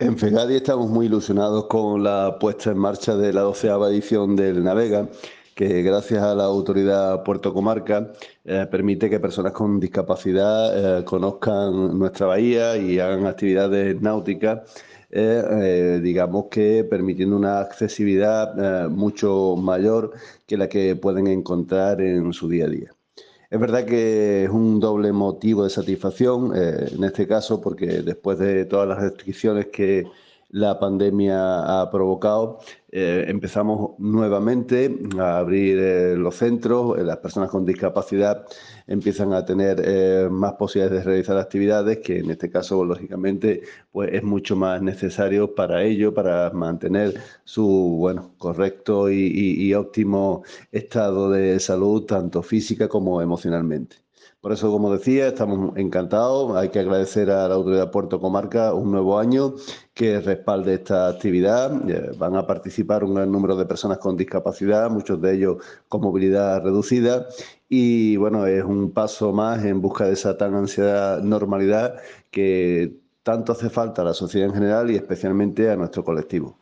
En Fegadi estamos muy ilusionados con la puesta en marcha de la doceava edición del Navega, que gracias a la autoridad Puerto Comarca eh, permite que personas con discapacidad eh, conozcan nuestra bahía y hagan actividades náuticas, eh, digamos que permitiendo una accesibilidad mucho mayor que la que pueden encontrar en su día a día. Es verdad que es un doble motivo de satisfacción, eh, en este caso, porque después de todas las restricciones que la pandemia ha provocado, eh, empezamos nuevamente a abrir eh, los centros, las personas con discapacidad empiezan a tener más posibilidades de realizar actividades que en este caso, lógicamente, pues es mucho más necesario para ello, para mantener su bueno, correcto y óptimo estado de salud, tanto física como emocionalmente. Por eso, como decía, estamos encantados. Hay que agradecer a la autoridad Puerto Comarca un nuevo año que respalde esta actividad. Eh, van a participar un gran número de personas con discapacidad, muchos de ellos con movilidad reducida. Y bueno, es un paso más en busca de esa tan ansiada normalidad que tanto hace falta a la sociedad en general y especialmente a nuestro colectivo.